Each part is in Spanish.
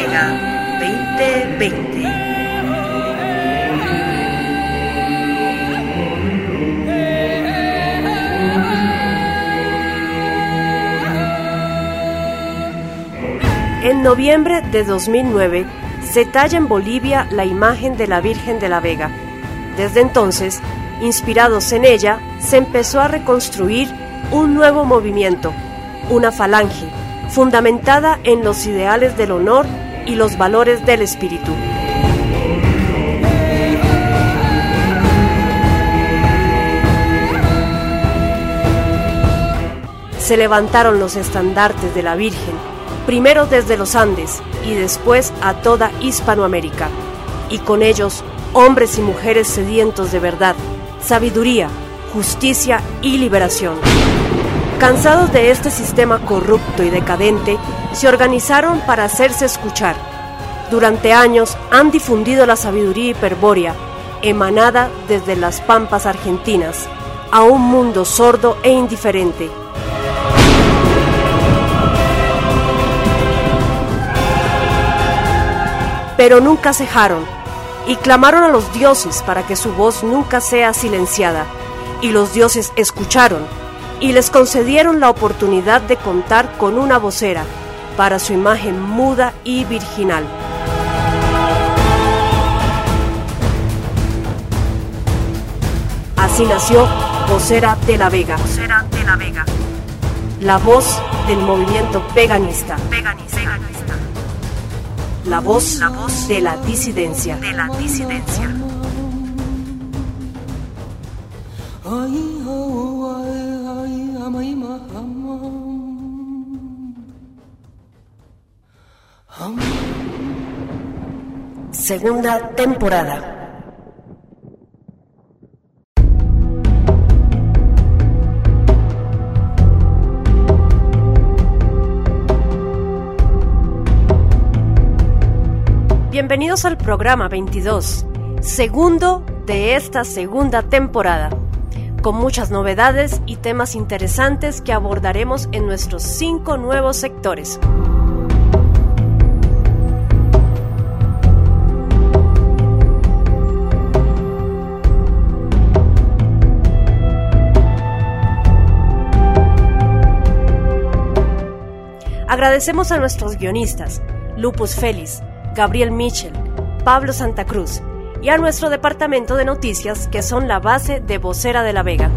Vega 2020. En noviembre de 2009 se talla en Bolivia la imagen de la Virgen de la Vega. Desde entonces, inspirados en ella, se empezó a reconstruir un nuevo movimiento, una falange, fundamentada en los ideales del honor y los valores del espíritu. Se levantaron los estandartes de la Virgen, primero desde los Andes y después a toda Hispanoamérica, y con ellos hombres y mujeres sedientos de verdad, sabiduría, justicia y liberación. Cansados de este sistema corrupto y decadente, se organizaron para hacerse escuchar. Durante años han difundido la sabiduría hiperbórea, emanada desde las pampas argentinas, a un mundo sordo e indiferente. Pero nunca cejaron y clamaron a los dioses para que su voz nunca sea silenciada. Y los dioses escucharon y les concedieron la oportunidad de contar con una vocera para su imagen muda y virginal. Así nació Vocera de la Vega. Vocera de la Vega. La voz del movimiento veganista. Veganista. La voz, la voz de la disidencia. De la disidencia. Segunda temporada. Bienvenidos al programa 22, segundo de esta segunda temporada, con muchas novedades y temas interesantes que abordaremos en nuestros cinco nuevos sectores. Agradecemos a nuestros guionistas, Lupus Félix, Gabriel Mitchell, Pablo Santa Cruz y a nuestro departamento de noticias que son la base de Vocera de la Vega.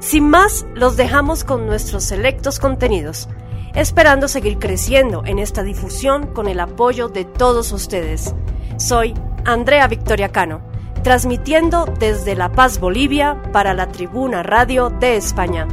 Sin más, los dejamos con nuestros selectos contenidos, esperando seguir creciendo en esta difusión con el apoyo de todos ustedes. Soy Andrea Victoria Cano transmitiendo desde La Paz, Bolivia, para la Tribuna Radio de España.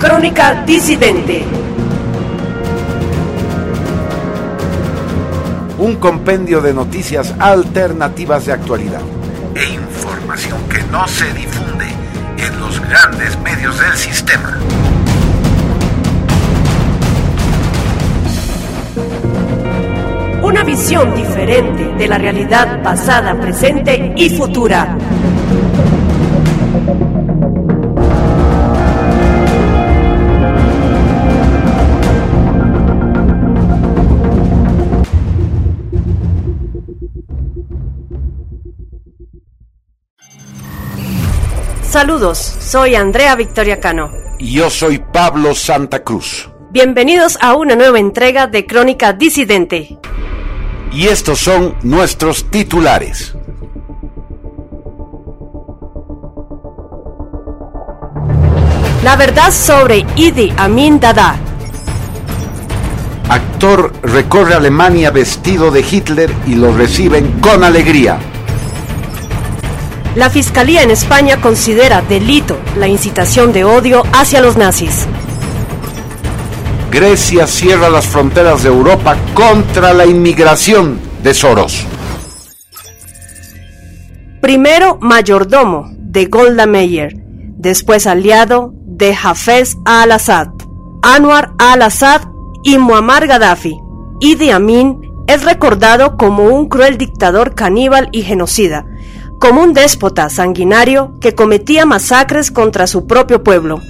Crónica Disidente. Un compendio de noticias alternativas de actualidad e información que no se difunde en los grandes medios del sistema. Una visión diferente de la realidad pasada, presente y futura. Saludos, soy Andrea Victoria Cano. Y yo soy Pablo Santa Cruz. Bienvenidos a una nueva entrega de Crónica Disidente. Y estos son nuestros titulares. La verdad sobre Idi Amin Dada. Actor recorre Alemania vestido de Hitler y lo reciben con alegría. La Fiscalía en España considera delito la incitación de odio hacia los nazis. Grecia cierra las fronteras de Europa contra la inmigración de Soros. Primero mayordomo de Golda Meir, después aliado de Hafez al-Assad, Anwar al-Assad y Muammar Gaddafi. Idi Amin es recordado como un cruel dictador caníbal y genocida, como un déspota sanguinario que cometía masacres contra su propio pueblo.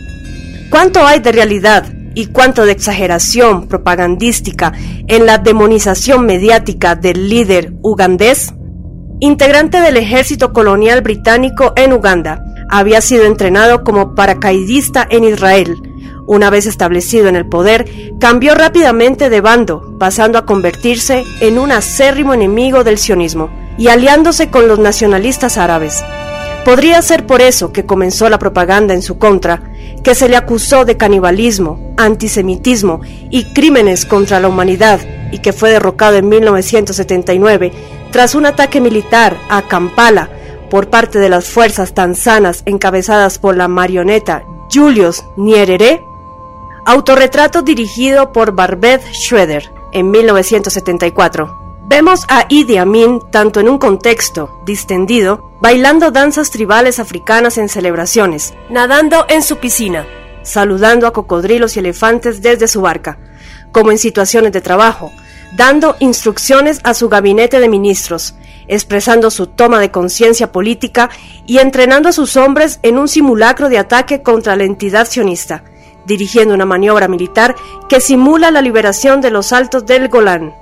¿Cuánto hay de realidad y cuánto de exageración propagandística en la demonización mediática del líder ugandés? Integrante del ejército colonial británico en Uganda, había sido entrenado como paracaidista en Israel. Una vez establecido en el poder, cambió rápidamente de bando, pasando a convertirse en un acérrimo enemigo del sionismo y aliándose con los nacionalistas árabes. Podría ser por eso que comenzó la propaganda en su contra, que se le acusó de canibalismo, antisemitismo y crímenes contra la humanidad y que fue derrocado en 1979 tras un ataque militar a Kampala por parte de las fuerzas tanzanas encabezadas por la marioneta Julius Nyerere. Autorretrato dirigido por Barbet Schroeder en 1974. Vemos a Idi Amin tanto en un contexto distendido, bailando danzas tribales africanas en celebraciones, nadando en su piscina, saludando a cocodrilos y elefantes desde su barca, como en situaciones de trabajo, dando instrucciones a su gabinete de ministros, expresando su toma de conciencia política y entrenando a sus hombres en un simulacro de ataque contra la entidad sionista, dirigiendo una maniobra militar que simula la liberación de los altos del Golán.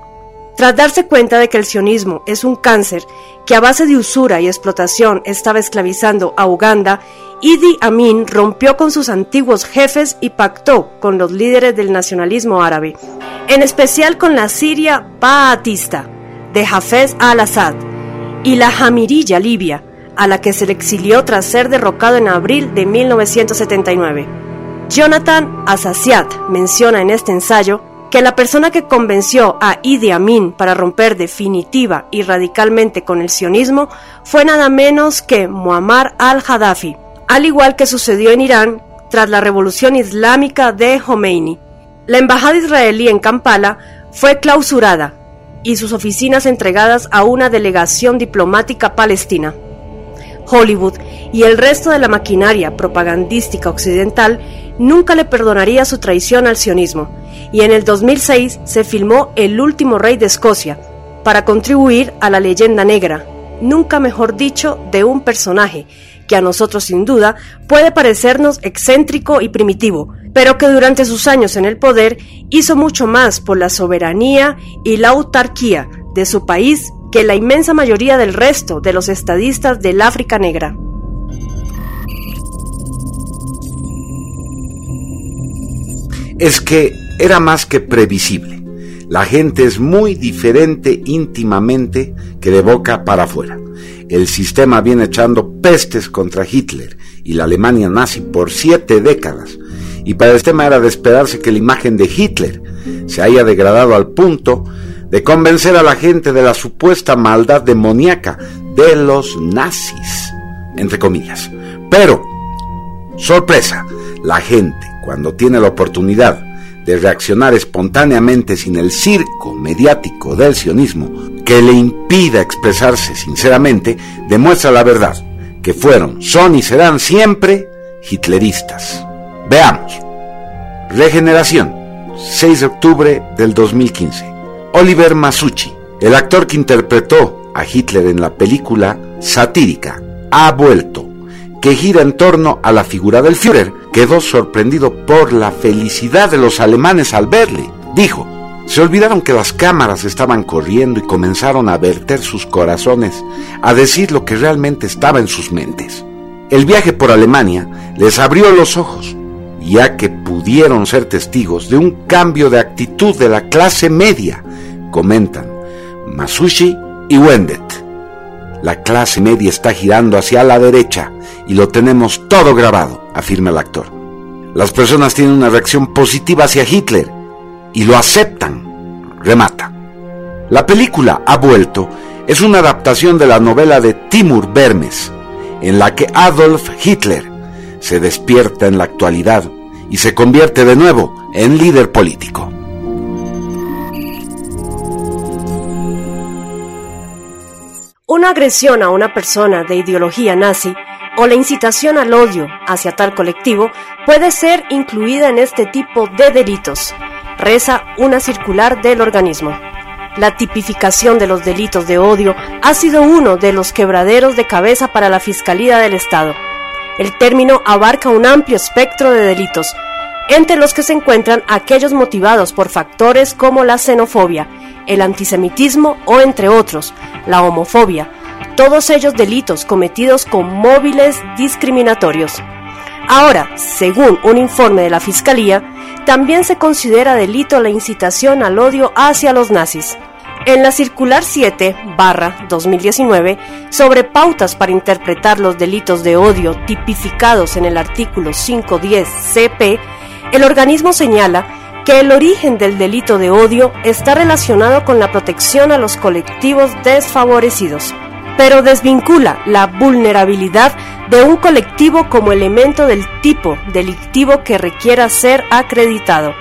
Tras darse cuenta de que el sionismo es un cáncer que a base de usura y explotación estaba esclavizando a Uganda, Idi Amin rompió con sus antiguos jefes y pactó con los líderes del nacionalismo árabe, en especial con la Siria Ba'atista de Hafez al-Assad y la Jamirilla libia, a la que se le exilió tras ser derrocado en abril de 1979. Jonathan Asasiat menciona en este ensayo que la persona que convenció a Idi Amin para romper definitiva y radicalmente con el sionismo fue nada menos que Muammar al-Gaddafi, al igual que sucedió en Irán tras la revolución islámica de Khomeini. La embajada israelí en Kampala fue clausurada y sus oficinas entregadas a una delegación diplomática palestina. Hollywood y el resto de la maquinaria propagandística occidental nunca le perdonaría su traición al sionismo, y en el 2006 se filmó El último rey de Escocia, para contribuir a la leyenda negra, nunca mejor dicho, de un personaje que a nosotros sin duda puede parecernos excéntrico y primitivo, pero que durante sus años en el poder hizo mucho más por la soberanía y la autarquía de su país que la inmensa mayoría del resto de los estadistas del África Negra. Es que era más que previsible. La gente es muy diferente íntimamente que de boca para afuera. El sistema viene echando pestes contra Hitler y la Alemania nazi por siete décadas. Y para el tema era de esperarse que la imagen de Hitler se haya degradado al punto de convencer a la gente de la supuesta maldad demoníaca de los nazis, entre comillas. Pero, sorpresa, la gente, cuando tiene la oportunidad de reaccionar espontáneamente sin el circo mediático del sionismo que le impida expresarse sinceramente, demuestra la verdad, que fueron, son y serán siempre hitleristas. Veamos. Regeneración, 6 de octubre del 2015. Oliver Masucci, el actor que interpretó a Hitler en la película satírica Ha vuelto, que gira en torno a la figura del Führer, quedó sorprendido por la felicidad de los alemanes al verle. Dijo, se olvidaron que las cámaras estaban corriendo y comenzaron a verter sus corazones, a decir lo que realmente estaba en sus mentes. El viaje por Alemania les abrió los ojos, ya que pudieron ser testigos de un cambio de actitud de la clase media, comentan Masushi y Wendet. La clase media está girando hacia la derecha y lo tenemos todo grabado, afirma el actor. Las personas tienen una reacción positiva hacia Hitler y lo aceptan, remata. La película Ha vuelto es una adaptación de la novela de Timur Vermes, en la que Adolf Hitler se despierta en la actualidad y se convierte de nuevo en líder político.「Una agresión a una persona de ideología nazi o la incitación al odio hacia tal colectivo puede ser incluida en este tipo de delitos, reza una circular del organismo. La tipificación de los delitos de odio ha sido uno de los quebraderos de cabeza para la Fiscalía del Estado. El término abarca un amplio espectro de delitos, entre los que se encuentran aquellos motivados por factores como la xenofobia, el antisemitismo o, entre otros, la homofobia, todos ellos delitos cometidos con móviles discriminatorios. Ahora, según un informe de la Fiscalía, también se considera delito la incitación al odio hacia los nazis. En la circular 7 barra 2019 sobre pautas para interpretar los delitos de odio tipificados en el artículo 510 CP, el organismo señala que el origen del delito de odio está relacionado con la protección a los colectivos desfavorecidos, pero desvincula la vulnerabilidad de un colectivo como elemento del tipo delictivo que requiera ser acreditado,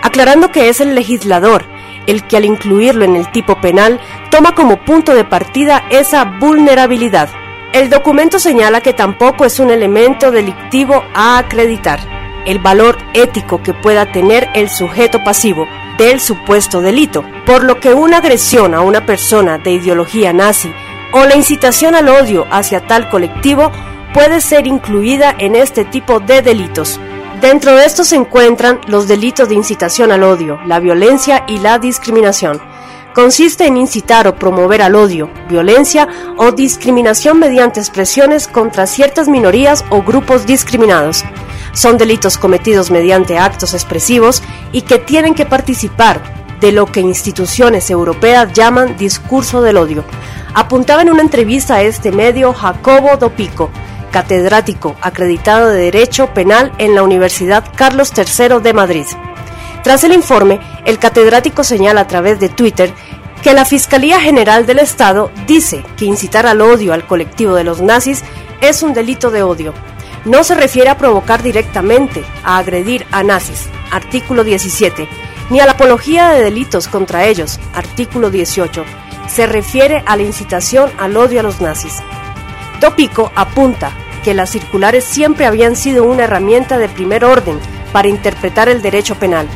aclarando que es el legislador el que al incluirlo en el tipo penal toma como punto de partida esa vulnerabilidad. El documento señala que tampoco es un elemento delictivo a acreditar el valor ético que pueda tener el sujeto pasivo del supuesto delito, por lo que una agresión a una persona de ideología nazi o la incitación al odio hacia tal colectivo puede ser incluida en este tipo de delitos. Dentro de estos se encuentran los delitos de incitación al odio, la violencia y la discriminación. Consiste en incitar o promover al odio, violencia o discriminación mediante expresiones contra ciertas minorías o grupos discriminados son delitos cometidos mediante actos expresivos y que tienen que participar de lo que instituciones europeas llaman discurso del odio. Apuntaba en una entrevista a este medio Jacobo Dopico, catedrático acreditado de Derecho Penal en la Universidad Carlos III de Madrid. Tras el informe, el catedrático señala a través de Twitter que la Fiscalía General del Estado dice que incitar al odio al colectivo de los nazis es un delito de odio no se refiere a provocar directamente, a agredir a nazis, artículo 17, ni a la apología de delitos contra ellos, artículo 18. Se refiere a la incitación al odio a los nazis. Tópico apunta que las circulares siempre habían sido una herramienta de primer orden para interpretar el derecho penal,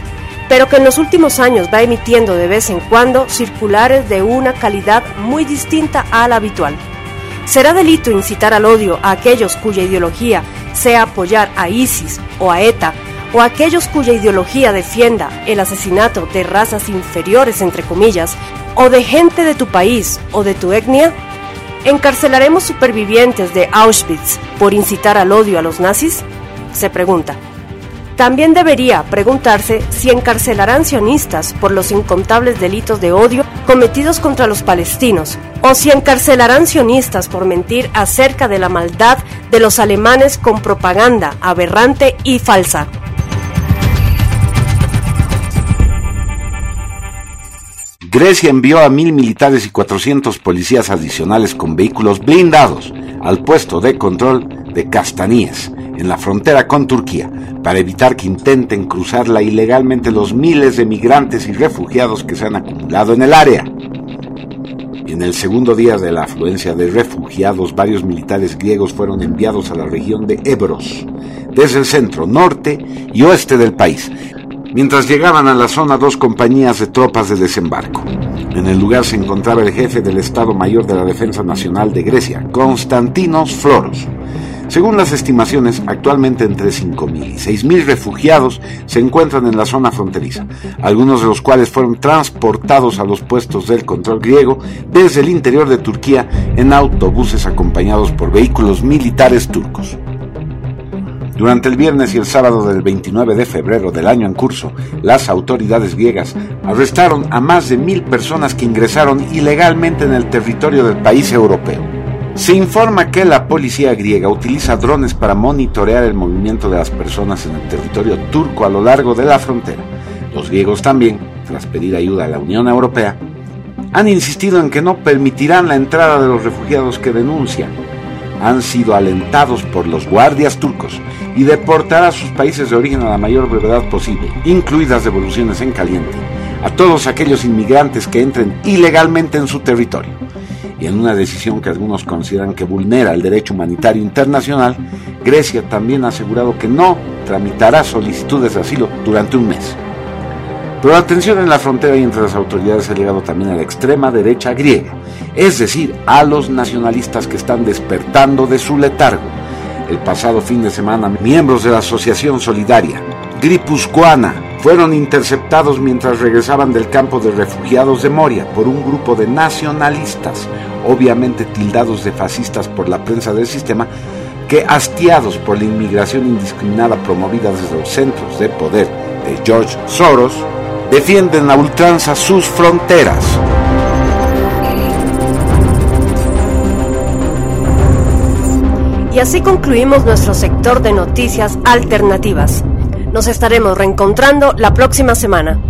pero que en los últimos años va emitiendo de vez en cuando circulares de una calidad muy distinta a la habitual. ¿Será delito incitar al odio a aquellos cuya ideología sea apoyar a ISIS o a ETA o a aquellos cuya ideología defienda el asesinato de razas inferiores, entre comillas, o de gente de tu país o de tu etnia? ¿Encarcelaremos supervivientes de Auschwitz por incitar al odio a los nazis? Se pregunta. También debería preguntarse si encarcelarán sionistas por los incontables delitos de odio cometidos contra los palestinos, o si encarcelarán sionistas por mentir acerca de la maldad de los alemanes con propaganda aberrante y falsa. Grecia envió a mil militares y 400 policías adicionales con vehículos blindados al puesto de control de Castaníes, en la frontera con Turquía, para evitar que intenten cruzarla ilegalmente los miles de migrantes y refugiados que se han acumulado en el área. En el segundo día de la afluencia de refugiados, varios militares griegos fueron enviados a la región de Ebros, desde el centro, norte y oeste del país, mientras llegaban a la zona dos compañías de tropas de desembarco. En el lugar se encontraba el jefe del Estado Mayor de la Defensa Nacional de Grecia, Constantinos Floros. Según las estimaciones, actualmente entre 5.000 y 6.000 refugiados se encuentran en la zona fronteriza, algunos de los cuales fueron transportados a los puestos del control griego desde el interior de Turquía en autobuses acompañados por vehículos militares turcos. Durante el viernes y el sábado del 29 de febrero del año en curso, las autoridades griegas arrestaron a más de mil personas que ingresaron ilegalmente en el territorio del país europeo. Se informa que la policía griega utiliza drones para monitorear el movimiento de las personas en el territorio turco a lo largo de la frontera. Los griegos también, tras pedir ayuda a la Unión Europea, han insistido en que no permitirán la entrada de los refugiados que denuncian. Han sido alentados por los guardias turcos y deportar a sus países de origen a la mayor brevedad posible, incluidas devoluciones en caliente, a todos aquellos inmigrantes que entren ilegalmente en su territorio. Y en una decisión que algunos consideran que vulnera el derecho humanitario internacional, Grecia también ha asegurado que no tramitará solicitudes de asilo durante un mes. Pero la tensión en la frontera y entre las autoridades ha llegado también a la extrema derecha griega, es decir, a los nacionalistas que están despertando de su letargo. El pasado fin de semana, miembros de la Asociación Solidaria, Gripuscoana, fueron interceptados mientras regresaban del campo de refugiados de Moria por un grupo de nacionalistas, obviamente tildados de fascistas por la prensa del sistema, que hastiados por la inmigración indiscriminada promovida desde los centros de poder de George Soros, defienden a ultranza sus fronteras. Y así concluimos nuestro sector de noticias alternativas. Nos estaremos reencontrando la próxima semana.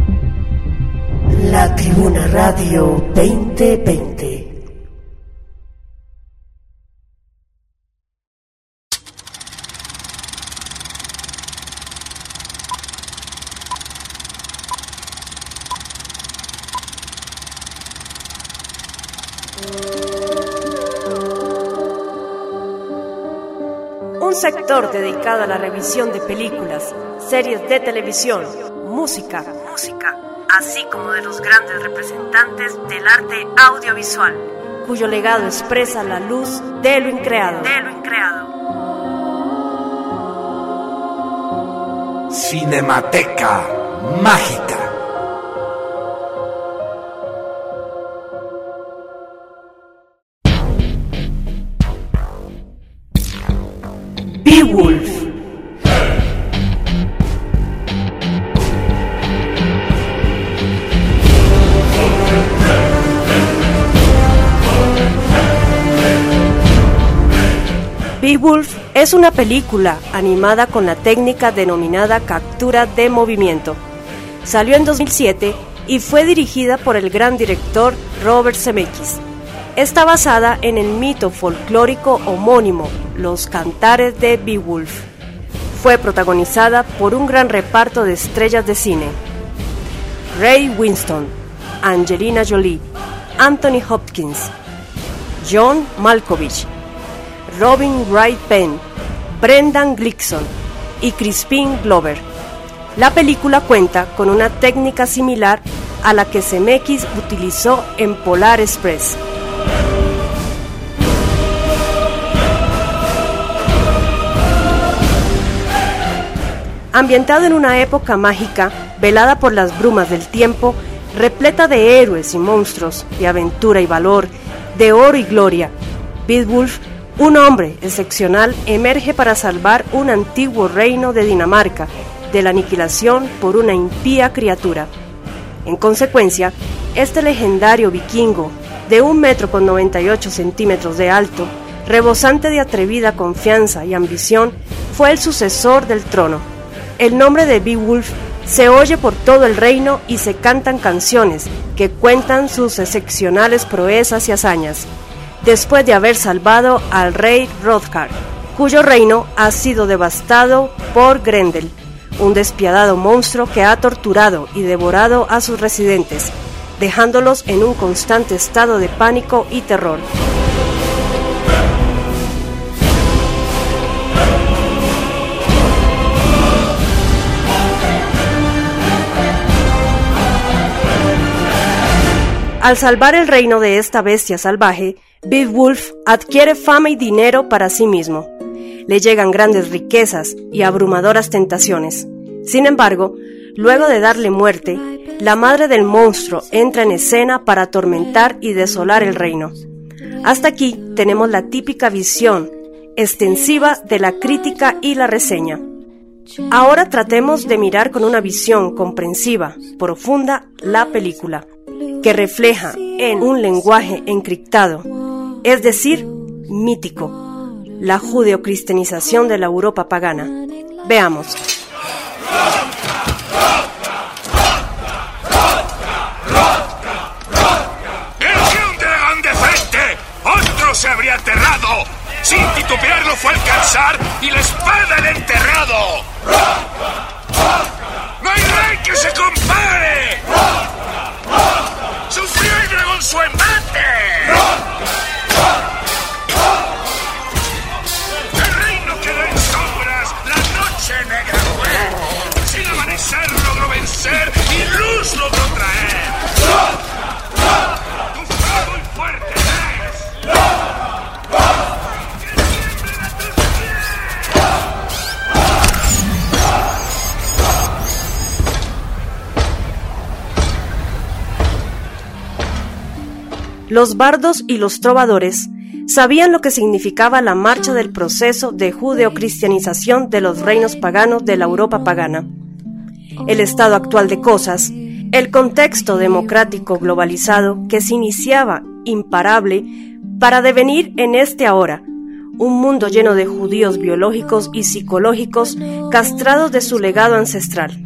La Tribuna Radio 2020. Un sector dedicado a la revisión de películas, series de televisión, música, música, así como de los grandes representantes del arte audiovisual, cuyo legado expresa la luz de lo increado. De lo increado. Cinemateca Mágica. Beowulf es una película animada con la técnica denominada captura de movimiento. Salió en 2007 y fue dirigida por el gran director Robert Zemeckis. Está basada en el mito folclórico homónimo, Los Cantares de Beowulf. Fue protagonizada por un gran reparto de estrellas de cine. Ray Winston, Angelina Jolie, Anthony Hopkins, John Malkovich, Robin Wright Penn, Brendan Gleeson y Crispin Glover. La película cuenta con una técnica similar a la que Zemeckis utilizó en Polar Express. Ambientado en una época mágica, velada por las brumas del tiempo, repleta de héroes y monstruos, de aventura y valor, de oro y gloria, Beowulf, un hombre excepcional, emerge para salvar un antiguo reino de Dinamarca de la aniquilación por una impía criatura. En consecuencia, este legendario vikingo, de un metro con 98 centímetros de alto, rebosante de atrevida confianza y ambición, fue el sucesor del trono. El nombre de Beowulf se oye por todo el reino y se cantan canciones que cuentan sus excepcionales proezas y hazañas, después de haber salvado al rey Hrothgar, cuyo reino ha sido devastado por Grendel, un despiadado monstruo que ha torturado y devorado a sus residentes, dejándolos en un constante estado de pánico y terror. Al salvar el reino de esta bestia salvaje, Beowulf adquiere fama y dinero para sí mismo. Le llegan grandes riquezas y abrumadoras tentaciones. Sin embargo, luego de darle muerte, la madre del monstruo entra en escena para atormentar y desolar el reino. Hasta aquí tenemos la típica visión extensiva de la crítica y la reseña. Ahora tratemos de mirar con una visión comprensiva, profunda, la película, que refleja en un lenguaje encriptado, es decir, mítico, la judeocristianización de la Europa pagana. Veamos. ¡Era un dragón de frente! ¡Otro se habría aterrado! Sin titubear lo fue alcanzar y la espada el enterrado. Los bardos y los trovadores sabían lo que significaba la marcha del proceso de judeocristianización de los reinos paganos de la Europa pagana. El estado actual de cosas, el contexto democrático globalizado que se iniciaba imparable para devenir en este ahora, un mundo lleno de judíos biológicos y psicológicos castrados de su legado ancestral.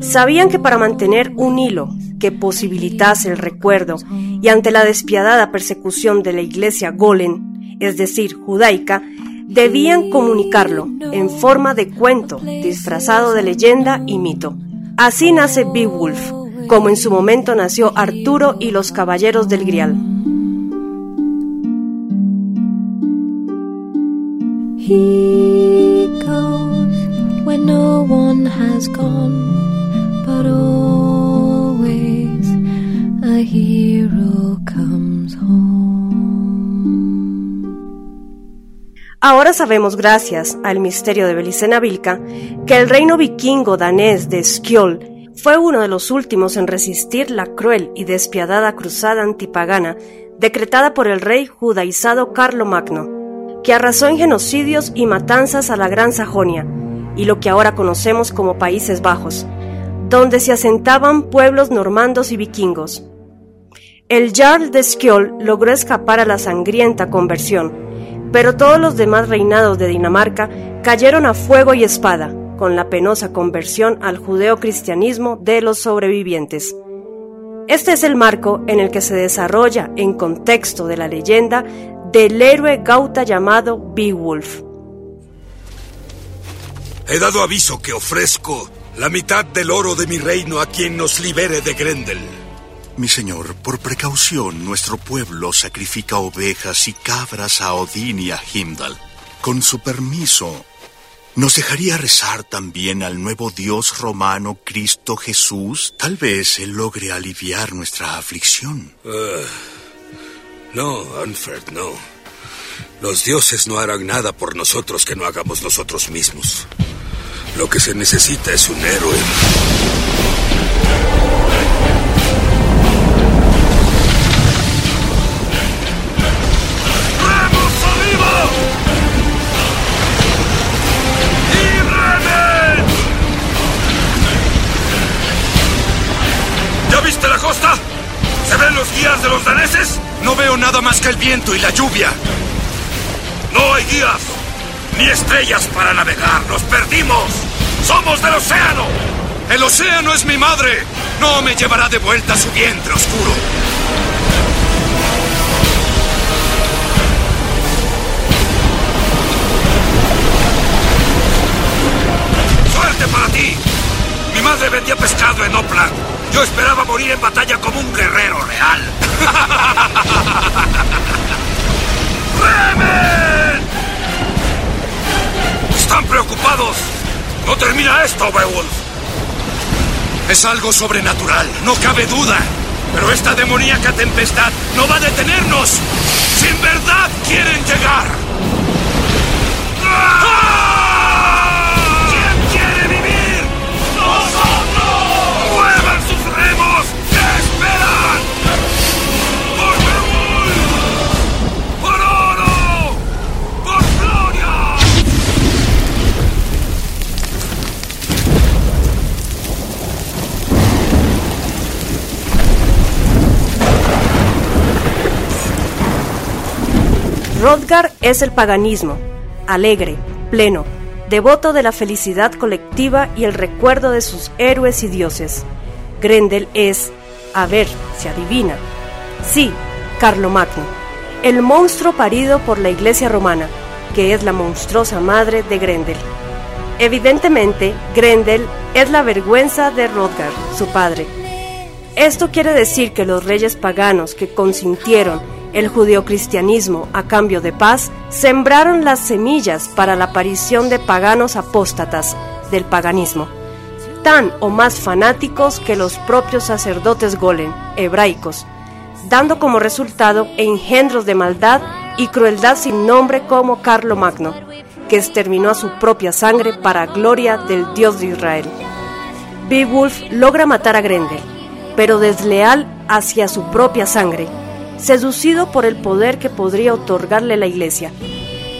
Sabían que para mantener un hilo que posibilitase el recuerdo y ante la despiadada persecución de la iglesia Golen, es decir, judaica, debían comunicarlo en forma de cuento disfrazado de leyenda y mito. Así nace Beowulf, como en su momento nació Arturo y los Caballeros del Grial. Ahora sabemos, gracias al misterio de Belicena Vilca, que el reino vikingo danés de Skjold fue uno de los últimos en resistir la cruel y despiadada cruzada antipagana decretada por el rey judaizado Carlomagno que arrasó en genocidios y matanzas a la Gran Sajonia y lo que ahora conocemos como Países Bajos, donde se asentaban pueblos normandos y vikingos. El Jarl de Skjold logró escapar a la sangrienta conversión, pero todos los demás reinados de Dinamarca cayeron a fuego y espada con la penosa conversión al judeocristianismo de los sobrevivientes. Este es el marco en el que se desarrolla, en contexto de la leyenda, del héroe gauta llamado Beowulf. He dado aviso que ofrezco la mitad del oro de mi reino a quien nos libere de Grendel. Mi señor, por precaución, nuestro pueblo sacrifica ovejas y cabras a Odín y a Himdal. Con su permiso, ¿nos dejaría rezar también al nuevo Dios romano Cristo Jesús? Tal vez Él logre aliviar nuestra aflicción. Uh, no, Unfred, no. Los dioses no harán nada por nosotros que no hagamos nosotros mismos. Lo que se necesita es un héroe. Nada más que el viento y la lluvia. No hay guías, ni estrellas para navegar. Nos perdimos. Somos del océano. El océano es mi madre. No me llevará de vuelta a su vientre oscuro. ¡Suerte para ti! Mi madre vendía pescado en Opland. Yo esperaba morir en batalla como un guerrero real. ¡Remen! ¡Están preocupados! ¡No termina esto, Beowulf! Es algo sobrenatural, no cabe duda. Pero esta demoníaca tempestad no va a detenernos. Si en verdad quieren llegar. ¿Quién Rodgar es el paganismo, alegre, pleno, devoto de la felicidad colectiva y el recuerdo de sus héroes y dioses. Grendel es, a ver, se adivina. Sí, Carlomagno, el monstruo parido por la iglesia romana, que es la monstruosa madre de Grendel. Evidentemente, Grendel es la vergüenza de Rodgar, su padre. Esto quiere decir que los reyes paganos que consintieron el judeocristianismo a cambio de paz sembraron las semillas para la aparición de paganos apóstatas del paganismo, tan o más fanáticos que los propios sacerdotes golen, hebraicos, dando como resultado engendros de maldad y crueldad sin nombre como Carlomagno, que exterminó a su propia sangre para gloria del Dios de Israel. Beowulf logra matar a Grendel, pero desleal hacia su propia sangre, seducido por el poder que podría otorgarle la iglesia.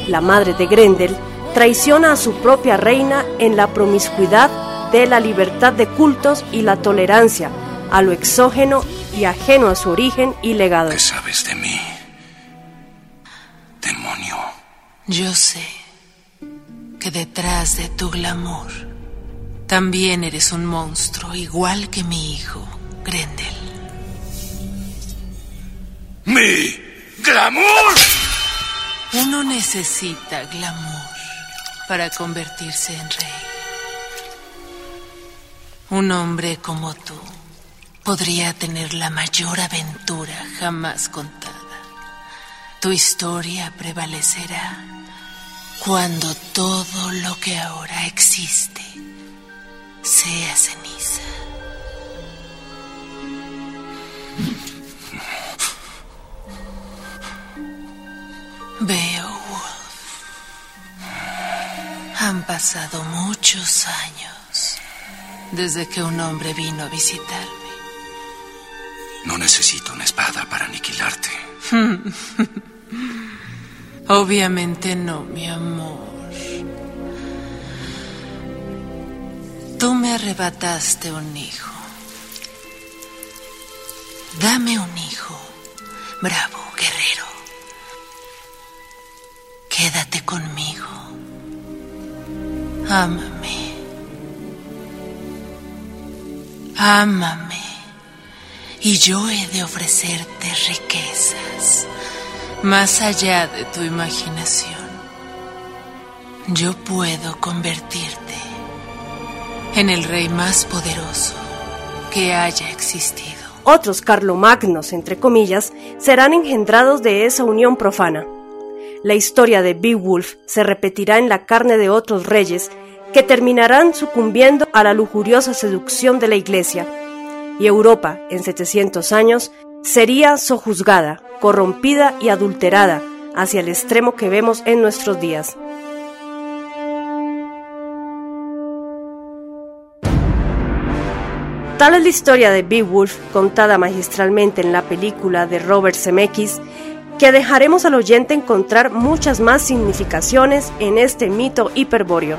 La madre de Grendel traiciona a su propia reina en la promiscuidad de la libertad de cultos y la tolerancia a lo exógeno y ajeno a su origen y legado. ¿Qué sabes de mí? Demonio. Yo sé que detrás de tu glamour también eres un monstruo, igual que mi hijo, Grendel. ¡Mi glamour! Uno necesita glamour para convertirse en rey. Un hombre como tú podría tener la mayor aventura jamás contada. Tu historia prevalecerá cuando todo lo que ahora existe sea ceniza. Beowulf. Han pasado muchos años desde que un hombre vino a visitarme. No necesito una espada para aniquilarte. Obviamente no, mi amor. Tú me arrebataste un hijo. Dame un hijo, bravo guerrero. Quédate conmigo. Ámame. Ámame. Y yo he de ofrecerte riquezas más allá de tu imaginación. Yo puedo convertirte en el rey más poderoso que haya existido. Otros carlomagnos, entre comillas, serán engendrados de esa unión profana. La historia de Beowulf se repetirá en la carne de otros reyes que terminarán sucumbiendo a la lujuriosa seducción de la Iglesia, y Europa, en 700 años, sería sojuzgada, corrompida y adulterada hacia el extremo que vemos en nuestros días. Tal es la historia de Beowulf, contada magistralmente en la película de Robert Zemeckis, que dejaremos al oyente encontrar muchas más significaciones en este mito hiperbóreo.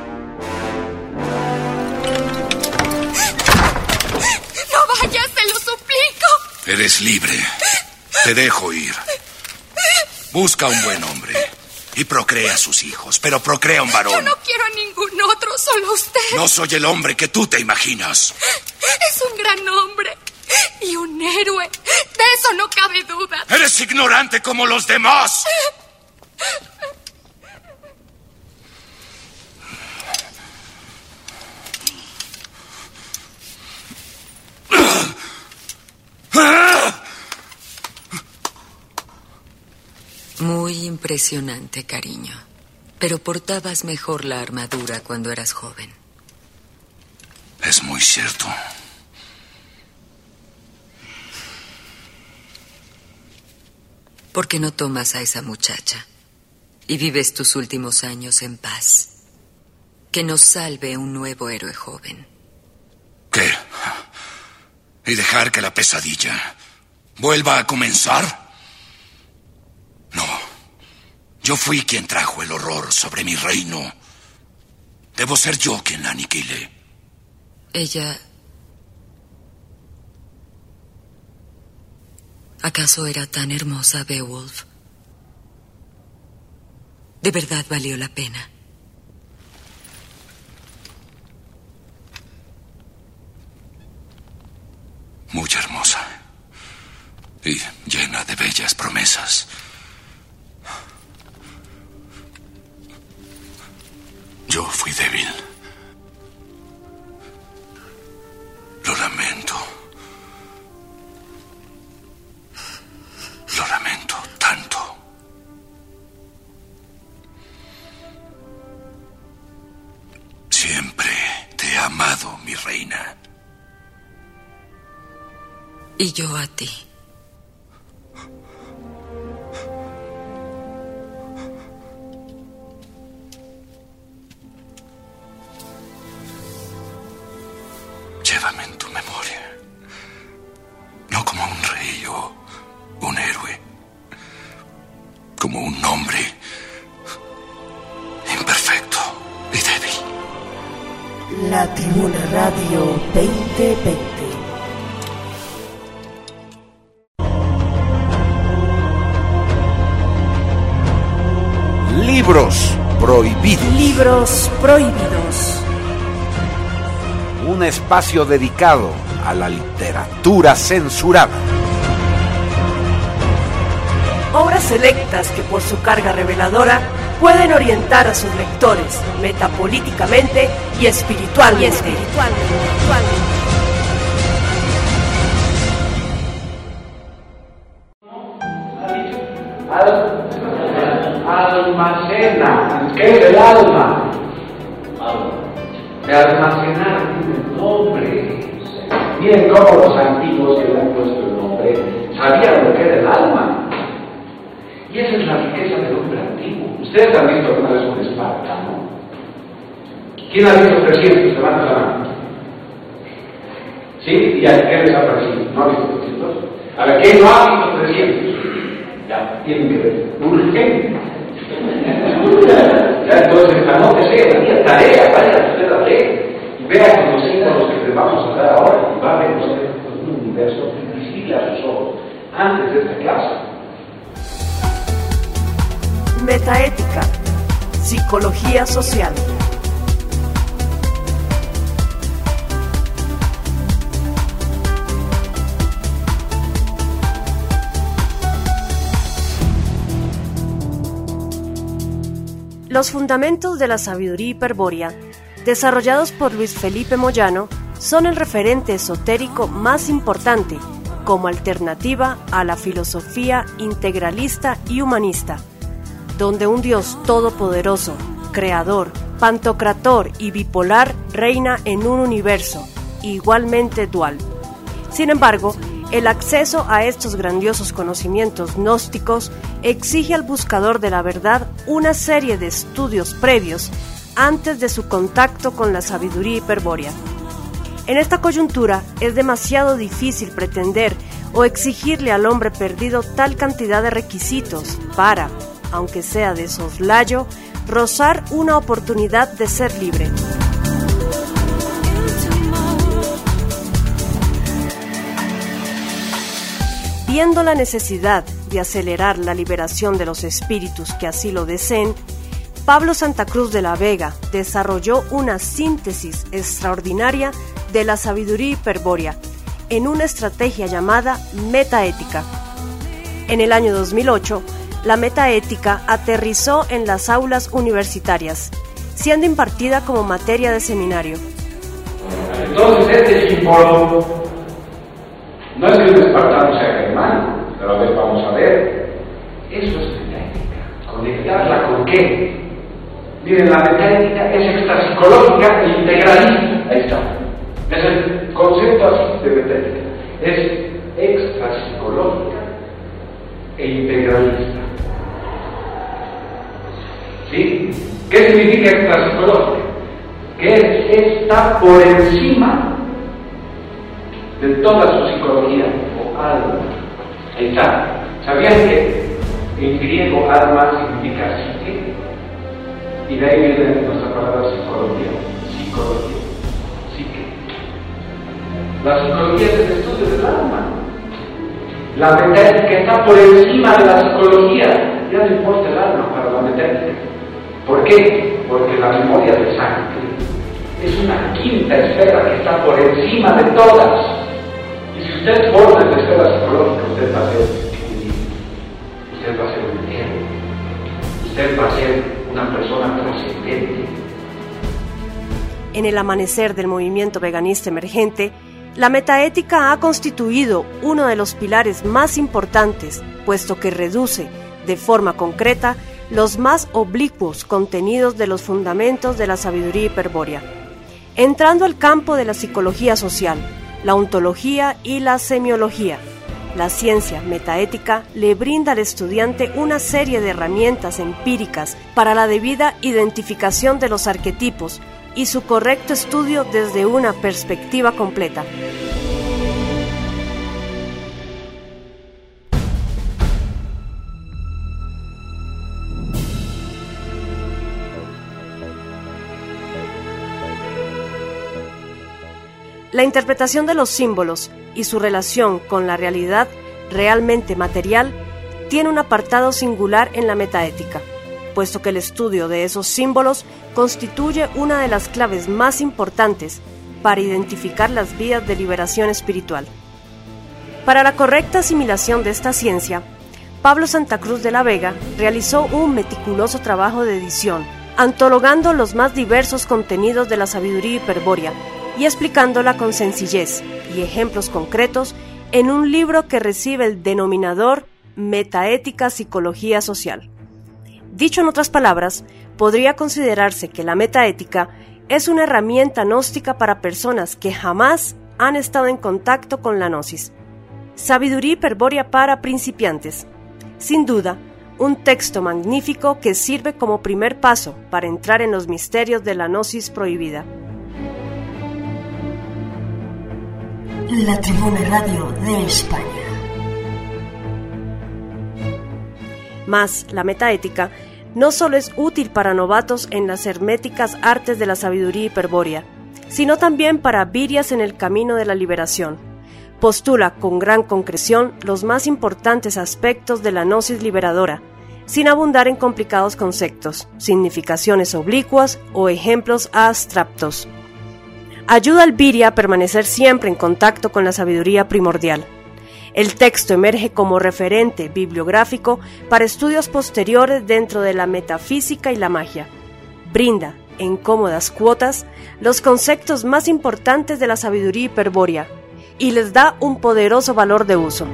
¡No vayas, te lo suplico! Eres libre. Te dejo ir. Busca un buen hombre y procrea a sus hijos, pero procrea un varón. Yo no quiero a ningún otro, solo a usted. No soy el hombre que tú te imaginas. Es un gran hombre y un héroe. De eso no cabe duda. Eres ignorante como los demás. Muy impresionante, cariño. Pero portabas mejor la armadura cuando eras joven. Es muy cierto. ¿Por qué no tomas a esa muchacha y vives tus últimos años en paz? Que nos salve un nuevo héroe joven. ¿Qué? ¿Y dejar que la pesadilla vuelva a comenzar? No. Yo fui quien trajo el horror sobre mi reino. Debo ser yo quien la aniquile. Ella... ¿Acaso era tan hermosa, Beowulf? ¿De verdad valió la pena? Muy hermosa. Y llena de bellas promesas. Yo fui débil. Lo lamento. Y yo a ti. Prohibidos. Un espacio dedicado a la literatura censurada. Obras selectas que por su carga reveladora pueden orientar a sus lectores metapolíticamente y espiritualmente. Y espiritualmente. Antes de esta clase. Metaética. Psicología social. Los fundamentos de la sabiduría hiperbórea, desarrollados por Luis Felipe Moyano, son el referente esotérico más importante como alternativa a la filosofía integralista y humanista, donde un Dios todopoderoso, creador, pantocrator y bipolar reina en un universo igualmente dual. Sin embargo, el acceso a estos grandiosos conocimientos gnósticos exige al buscador de la verdad una serie de estudios previos antes de su contacto con la sabiduría hiperbórea. En esta coyuntura es demasiado difícil pretender o exigirle al hombre perdido tal cantidad de requisitos para, aunque sea de soslayo, rozar una oportunidad de ser libre. Viendo la necesidad de acelerar la liberación de los espíritus que así lo deseen, Pablo Santa Cruz de la Vega desarrolló una síntesis extraordinaria de la sabiduría hiperbórea en una estrategia llamada metaética. En el año 2008, la metaética aterrizó en las aulas universitarias, siendo impartida como materia de seminario. Entonces, este símbolo no es que un espartano sea germano, pero a ver, vamos a ver. Eso es metaética. ¿Conectarla con qué? Miren, la metaética es extrapsicológica e integralista. Ahí está. Es el concepto así de metaética. Es extrapsicológica e integralista. ¿Sí? ¿Qué significa extrapsicológica? Que está por encima de toda su psicología o alma. Ahí está. ¿Sabían que en griego alma significa psique? Y de ahí viene nuestra palabra psicología. Psicología. Psique. La psicología es el estudio del alma. La metálica está por encima de la psicología. Ya no importa el alma para la metálica. ¿Por qué? Porque la memoria de sangre es una quinta esfera que está por encima de todas usted forma de esfera psicológica, usted va a ser usted va a ser un usted va a ser En el amanecer del movimiento veganista emergente, la metaética ha constituido uno de los pilares más importantes, puesto que reduce, de forma concreta, los más oblicuos contenidos de los fundamentos de la sabiduría hiperbórea. Entrando al campo de la psicología social, la ontología y la semiología. La ciencia metaética le brinda al estudiante una serie de herramientas empíricas para la debida identificación de los arquetipos y su correcto estudio desde una perspectiva completa. La interpretación de los símbolos y su relación con la realidad realmente material tiene un apartado singular en la metaética, puesto que el estudio de esos símbolos constituye una de las claves más importantes para identificar las vías de liberación espiritual. Para la correcta asimilación de esta ciencia, Pablo Santa Cruz de la Vega realizó un meticuloso trabajo de edición, antologando los más diversos contenidos de la sabiduría hiperbórea y explicándola con sencillez y ejemplos concretos en un libro que recibe el denominador Metaética Psicología Social. Dicho en otras palabras, podría considerarse que la metaética es una herramienta gnóstica para personas que jamás han estado en contacto con la gnosis. Sabiduría hiperbórea para principiantes. Sin duda, un texto magnífico que sirve como primer paso para entrar en los misterios de la gnosis prohibida. La Tribuna Radio de España. Más, la metaética no solo es útil para novatos en las herméticas artes de la sabiduría hiperbórea, sino también para virias en el camino de la liberación. Postula con gran concreción los más importantes aspectos de la gnosis liberadora, sin abundar en complicados conceptos, significaciones oblicuas o ejemplos abstractos. Ayuda al viria a permanecer siempre en contacto con la sabiduría primordial. El texto emerge como referente bibliográfico para estudios posteriores dentro de la metafísica y la magia. Brinda, en cómodas cuotas, los conceptos más importantes de la sabiduría hiperbórea y les da un poderoso valor de uso.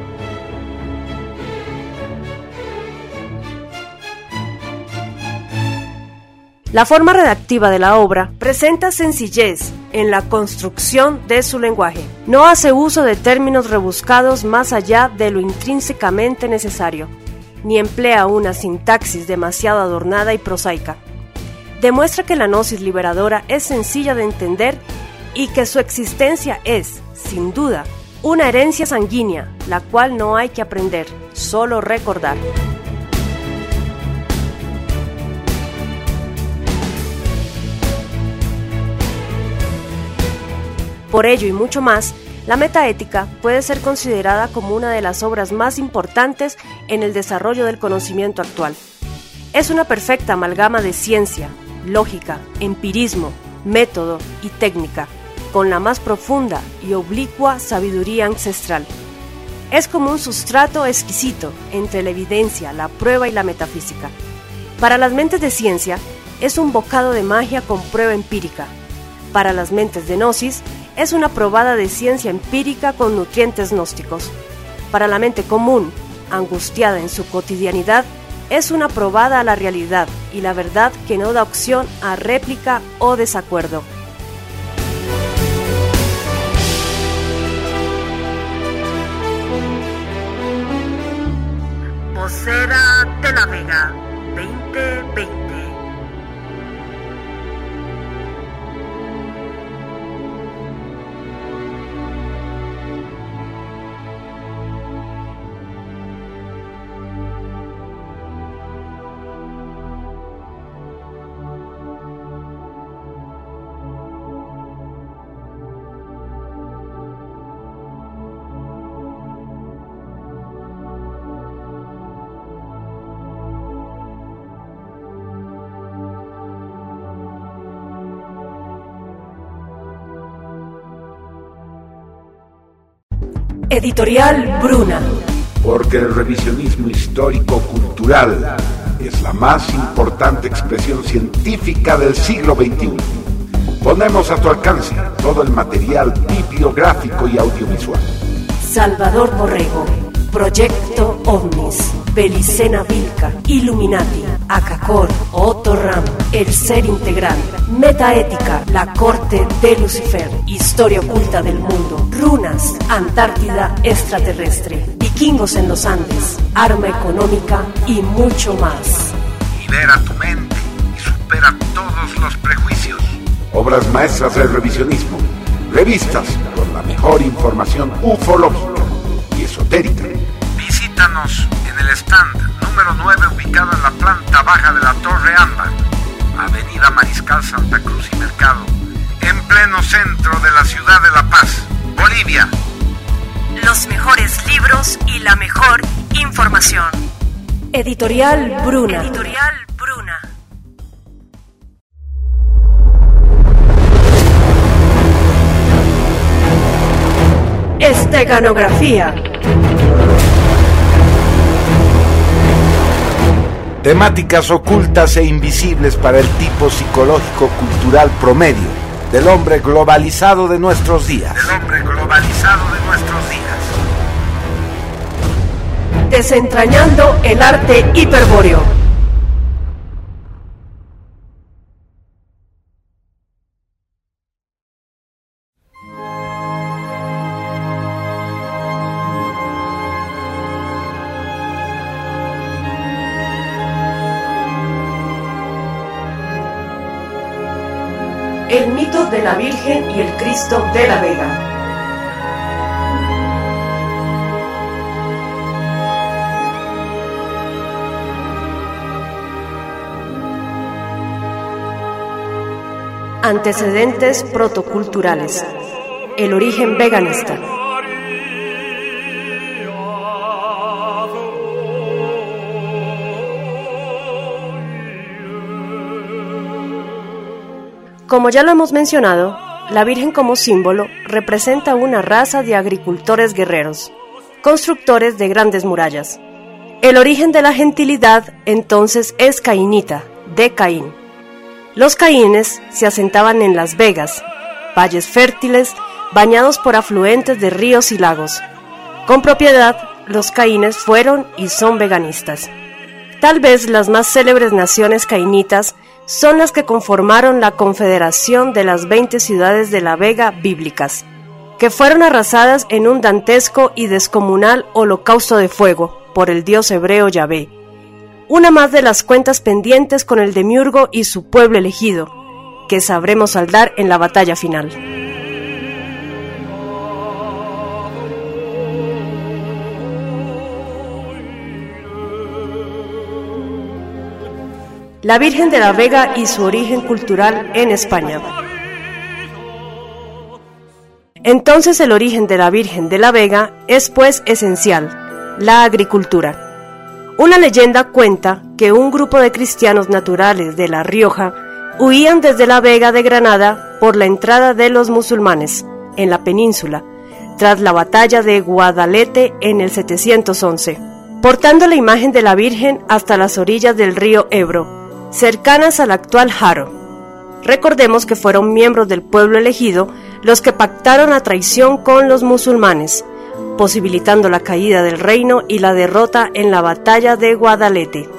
La forma redactiva de la obra presenta sencillez en la construcción de su lenguaje. No hace uso de términos rebuscados más allá de lo intrínsecamente necesario, ni emplea una sintaxis demasiado adornada y prosaica. Demuestra que la gnosis liberadora es sencilla de entender y que su existencia es, sin duda, una herencia sanguínea, la cual no hay que aprender, solo recordar. Por ello y mucho más, la metaética puede ser considerada como una de las obras más importantes en el desarrollo del conocimiento actual. Es una perfecta amalgama de ciencia, lógica, empirismo, método y técnica, con la más profunda y oblicua sabiduría ancestral. Es como un sustrato exquisito entre la evidencia, la prueba y la metafísica. Para las mentes de ciencia, es un bocado de magia con prueba empírica. Para las mentes de gnosis, es una probada de ciencia empírica con nutrientes gnósticos. Para la mente común, angustiada en su cotidianidad, es una probada a la realidad y la verdad que no da opción a réplica o desacuerdo. Vocera de la Vega 2020 Editorial Bruna. Porque el revisionismo histórico-cultural es la más importante expresión científica del siglo XXI. Ponemos a tu alcance todo el material bibliográfico y audiovisual. Salvador Borrego, Proyecto OVNIS, Belicena Vilca, Illuminati, Acacor, Otto Ram, El Ser Integral, Metaética, La Corte de Lucifer, Historia Oculta del Mundo, Runas, Antártida Extraterrestre, Vikingos en los Andes, Arma Económica y mucho más. Libera tu mente y supera todos los prejuicios. Obras maestras del revisionismo. Revistas con la mejor información ufológica y esotérica. Visítanos stand número 9 ubicado en la planta baja de la Torre Ámbar, Avenida Mariscal Santa Cruz y Mercado, en pleno centro de la ciudad de La Paz, Bolivia. Los mejores libros y la mejor información. Editorial Bruna. Editorial Bruna. Esteganografía. Temáticas ocultas e invisibles para el tipo psicológico cultural promedio del hombre globalizado de nuestros días. Del hombre globalizado de nuestros días. Desentrañando el arte hiperbóreo. La Virgen y el Cristo de la Vega. Antecedentes protoculturales. El origen veganista. Como ya lo hemos mencionado, la Virgen como símbolo representa una raza de agricultores guerreros, constructores de grandes murallas. El origen de la gentilidad entonces es cainita, de Caín. Los caínes se asentaban en Las Vegas, valles fértiles bañados por afluentes de ríos y lagos. Con propiedad, los caínes fueron y son veganistas. Tal vez las más célebres naciones cainitas son las que conformaron la Confederación de las 20 ciudades de la Vega bíblicas, que fueron arrasadas en un dantesco y descomunal holocausto de fuego por el dios hebreo Yahvé. Una más de las cuentas pendientes con el demiurgo y su pueblo elegido, que sabremos saldar en la batalla final. La Virgen de la Vega y su origen cultural en España. Entonces el origen de la Virgen de la Vega es pues esencial, la agricultura. Una leyenda cuenta que un grupo de cristianos naturales de La Rioja huían desde la Vega de Granada por la entrada de los musulmanes en la península, tras la batalla de Guadalete en el 711, portando la imagen de la Virgen hasta las orillas del río Ebro, cercanas al actual Haro. Recordemos que fueron miembros del pueblo elegido los que pactaron la traición con los musulmanes, posibilitando la caída del reino y la derrota en la batalla de Guadalete.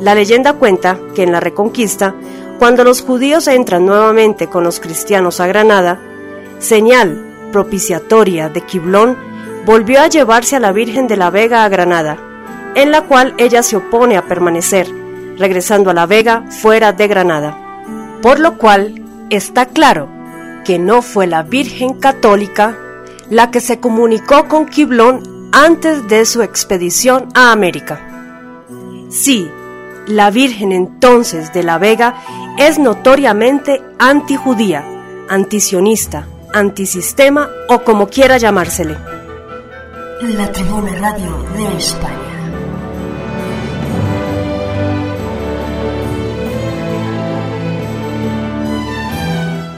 La leyenda cuenta que en la Reconquista, cuando los judíos entran nuevamente con los cristianos a Granada, señal propiciatoria de Quiblón volvió a llevarse a la Virgen de la Vega a Granada, en la cual ella se opone a permanecer, regresando a La Vega fuera de Granada. Por lo cual está claro que no fue la Virgen Católica la que se comunicó con Quiblón antes de su expedición a América. Sí, la Virgen entonces de la Vega es notoriamente antijudía, antisionista, antisistema o como quiera llamársele. La Tribuna Radio de España.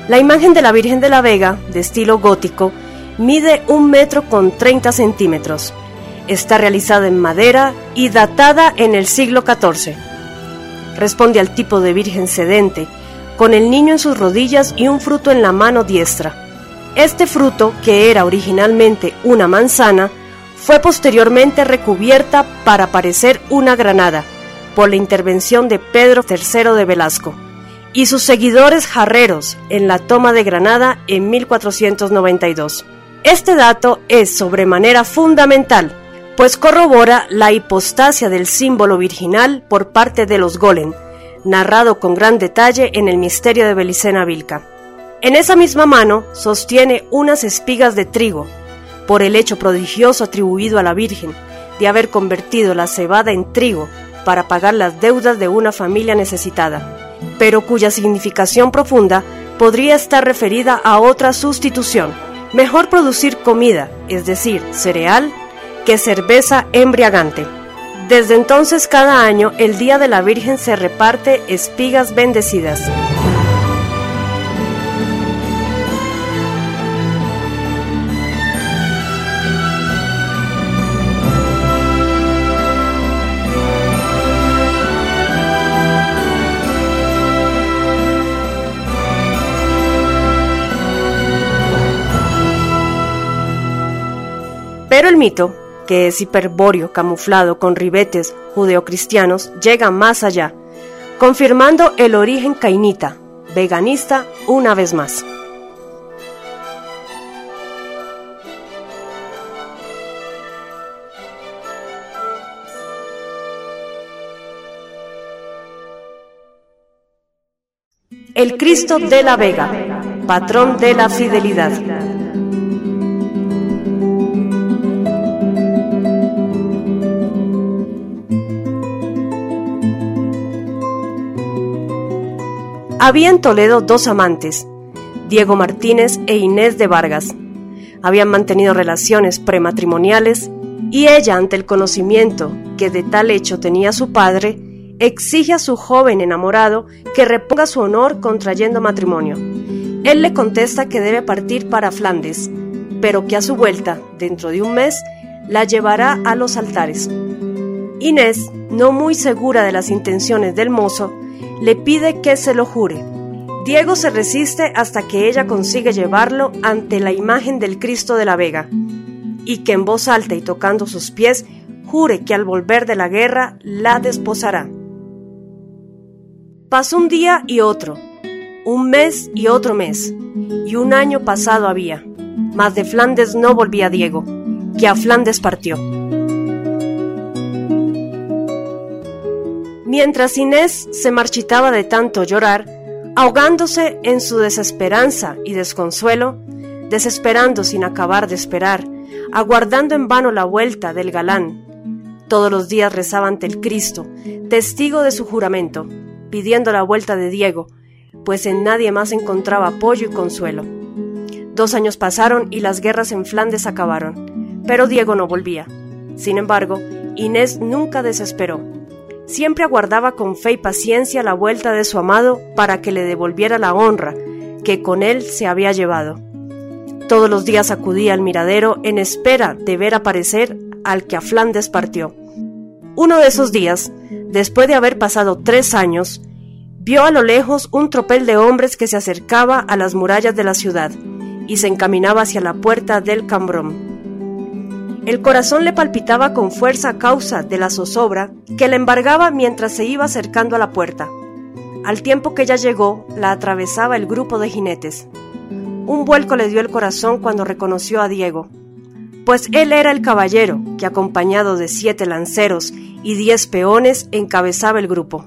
La imagen de la Virgen de la Vega, de estilo gótico, mide un metro con 30 centímetros. Está realizada en madera y datada en el siglo XIV. Responde al tipo de Virgen sedente, con el niño en sus rodillas y un fruto en la mano diestra. Este fruto, que era originalmente una manzana, fue posteriormente recubierta para parecer una granada, por la intervención de Pedro III de Velasco y sus seguidores jarreros en la toma de Granada en 1492. Este dato es sobremanera fundamental, pues corrobora la hipostasia del símbolo virginal por parte de los Golem, narrado con gran detalle en el misterio de Belicena Vilca. En esa misma mano sostiene unas espigas de trigo, por el hecho prodigioso atribuido a la Virgen de haber convertido la cebada en trigo para pagar las deudas de una familia necesitada pero cuya significación profunda podría estar referida a otra sustitución. Mejor producir comida, es decir, cereal, que cerveza embriagante. Desde entonces cada año el Día de la Virgen se reparte espigas bendecidas. Pero el mito, que es hiperbóreo camuflado con ribetes judeocristianos, llega más allá, confirmando el origen cainita, veganista una vez más. El Cristo de la Vega, patrón de la fidelidad. Había en Toledo dos amantes, Diego Martínez e Inés de Vargas. Habían mantenido relaciones prematrimoniales y ella, ante el conocimiento que de tal hecho tenía su padre, exige a su joven enamorado que reponga su honor contrayendo matrimonio. Él le contesta que debe partir para Flandes, pero que a su vuelta, dentro de un mes, la llevará a los altares. Inés, no muy segura de las intenciones del mozo, le pide que se lo jure. Diego se resiste hasta que ella consigue llevarlo ante la imagen del Cristo de la Vega, y que en voz alta y tocando sus pies jure que al volver de la guerra la desposará. Pasó un día y otro, un mes y otro mes, y un año pasado había, mas de Flandes no volvía Diego, que a Flandes partió. Mientras Inés se marchitaba de tanto llorar, ahogándose en su desesperanza y desconsuelo, desesperando sin acabar de esperar, aguardando en vano la vuelta del galán. Todos los días rezaba ante el Cristo, testigo de su juramento, pidiendo la vuelta de Diego, pues en nadie más encontraba apoyo y consuelo. Dos años pasaron y las guerras en Flandes acabaron, pero Diego no volvía. Sin embargo, Inés nunca desesperó siempre aguardaba con fe y paciencia la vuelta de su amado para que le devolviera la honra que con él se había llevado. Todos los días acudía al miradero en espera de ver aparecer al que a Flandes partió. Uno de esos días, después de haber pasado tres años, vio a lo lejos un tropel de hombres que se acercaba a las murallas de la ciudad y se encaminaba hacia la puerta del Cambrón. El corazón le palpitaba con fuerza a causa de la zozobra que le embargaba mientras se iba acercando a la puerta. Al tiempo que ella llegó, la atravesaba el grupo de jinetes. Un vuelco le dio el corazón cuando reconoció a Diego, pues él era el caballero que, acompañado de siete lanceros y diez peones, encabezaba el grupo.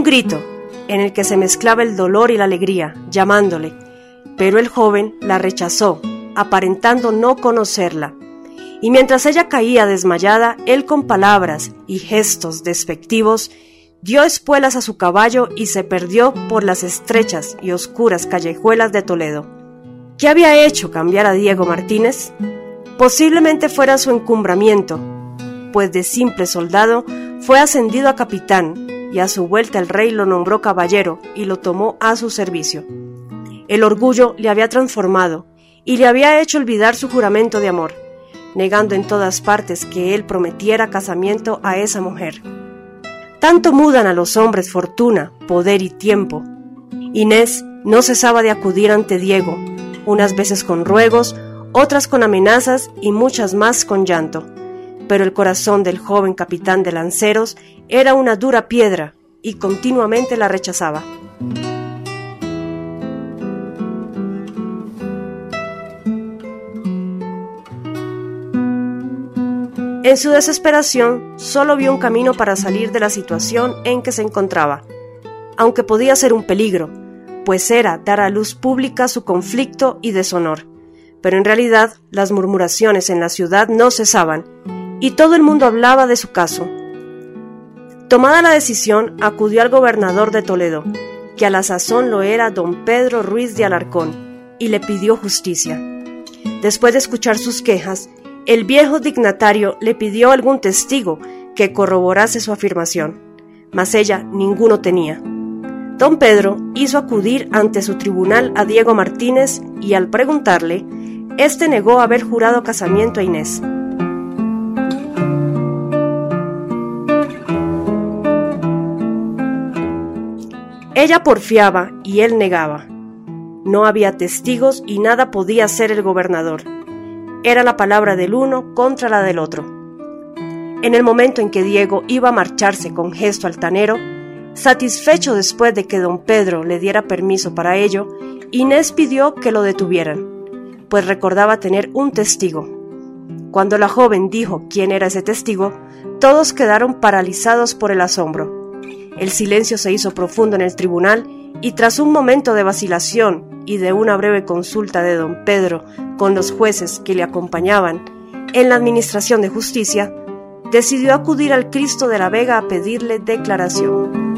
Un grito, en el que se mezclaba el dolor y la alegría, llamándole, pero el joven la rechazó, aparentando no conocerla. Y mientras ella caía desmayada, él con palabras y gestos despectivos dio espuelas a su caballo y se perdió por las estrechas y oscuras callejuelas de Toledo. ¿Qué había hecho cambiar a Diego Martínez? Posiblemente fuera su encumbramiento, pues de simple soldado fue ascendido a capitán y a su vuelta el rey lo nombró caballero y lo tomó a su servicio. El orgullo le había transformado y le había hecho olvidar su juramento de amor, negando en todas partes que él prometiera casamiento a esa mujer. Tanto mudan a los hombres fortuna, poder y tiempo. Inés no cesaba de acudir ante Diego, unas veces con ruegos, otras con amenazas y muchas más con llanto pero el corazón del joven capitán de lanceros era una dura piedra y continuamente la rechazaba. En su desesperación, solo vio un camino para salir de la situación en que se encontraba, aunque podía ser un peligro, pues era dar a luz pública su conflicto y deshonor. Pero en realidad las murmuraciones en la ciudad no cesaban, y todo el mundo hablaba de su caso. Tomada la decisión, acudió al gobernador de Toledo, que a la sazón lo era don Pedro Ruiz de Alarcón, y le pidió justicia. Después de escuchar sus quejas, el viejo dignatario le pidió algún testigo que corroborase su afirmación, mas ella ninguno tenía. Don Pedro hizo acudir ante su tribunal a Diego Martínez y al preguntarle, éste negó haber jurado casamiento a Inés. Ella porfiaba y él negaba. No había testigos y nada podía hacer el gobernador. Era la palabra del uno contra la del otro. En el momento en que Diego iba a marcharse con gesto altanero, satisfecho después de que don Pedro le diera permiso para ello, Inés pidió que lo detuvieran, pues recordaba tener un testigo. Cuando la joven dijo quién era ese testigo, todos quedaron paralizados por el asombro. El silencio se hizo profundo en el tribunal y tras un momento de vacilación y de una breve consulta de don Pedro con los jueces que le acompañaban en la Administración de Justicia, decidió acudir al Cristo de la Vega a pedirle declaración.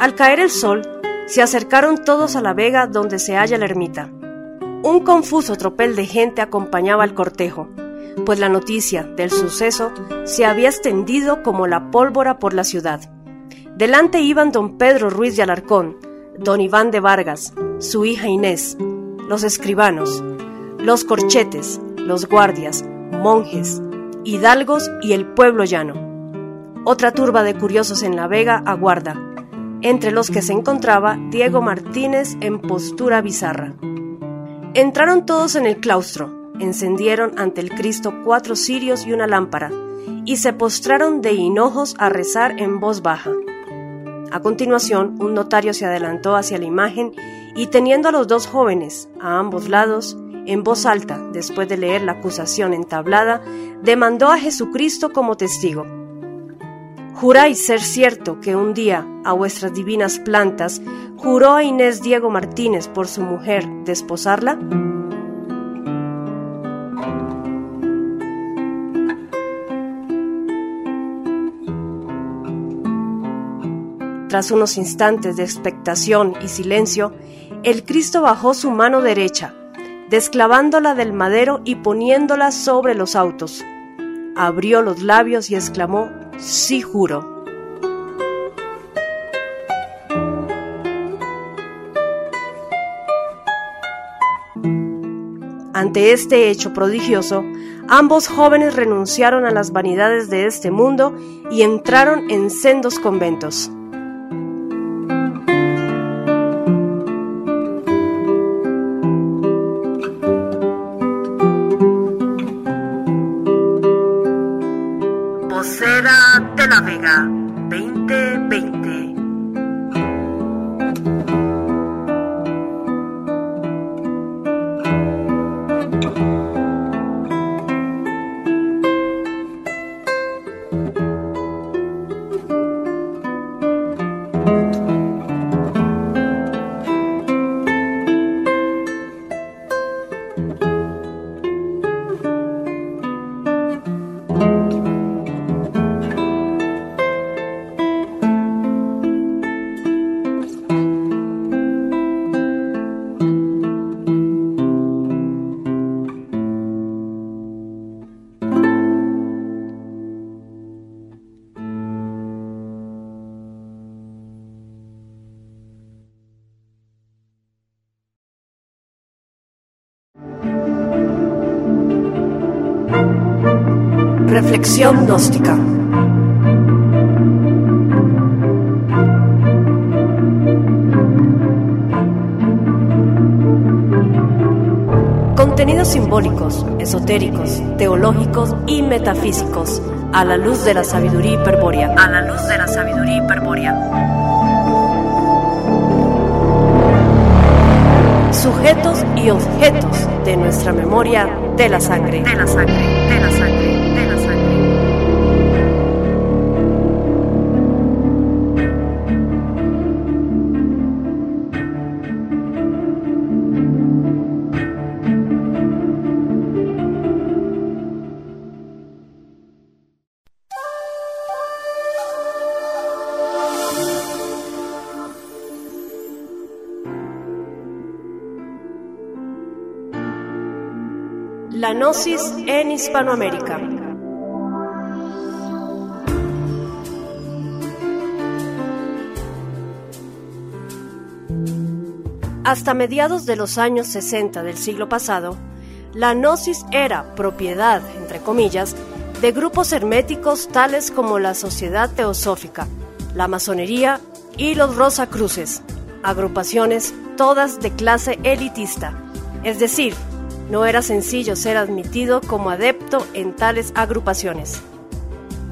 Al caer el sol, se acercaron todos a la vega donde se halla la ermita. Un confuso tropel de gente acompañaba al cortejo, pues la noticia del suceso se había extendido como la pólvora por la ciudad. Delante iban don Pedro Ruiz de Alarcón, don Iván de Vargas, su hija Inés, los escribanos, los corchetes, los guardias, monjes, hidalgos y el pueblo llano. Otra turba de curiosos en la vega aguarda, entre los que se encontraba Diego Martínez en postura bizarra. Entraron todos en el claustro, encendieron ante el Cristo cuatro cirios y una lámpara, y se postraron de hinojos a rezar en voz baja. A continuación, un notario se adelantó hacia la imagen y teniendo a los dos jóvenes a ambos lados, en voz alta, después de leer la acusación entablada, demandó a Jesucristo como testigo. ¿Juráis ser cierto que un día a vuestras divinas plantas juró a Inés Diego Martínez por su mujer desposarla? Tras unos instantes de expectación y silencio, el Cristo bajó su mano derecha, desclavándola del madero y poniéndola sobre los autos. Abrió los labios y exclamó, sí juro. Ante este hecho prodigioso, ambos jóvenes renunciaron a las vanidades de este mundo y entraron en sendos conventos. José de la Vega 2020. Gnóstica. Contenidos simbólicos, esotéricos, teológicos y metafísicos a la luz de la sabiduría hiperbórea. A la luz de la sabiduría hiperbórea. Sujetos y objetos de nuestra memoria. De la sangre, de la sangre, de la sangre. En Hispanoamérica. Hasta mediados de los años 60 del siglo pasado, la Gnosis era propiedad, entre comillas, de grupos herméticos tales como la Sociedad Teosófica, la Masonería y los Rosacruces, agrupaciones todas de clase elitista, es decir, no era sencillo ser admitido como adepto en tales agrupaciones.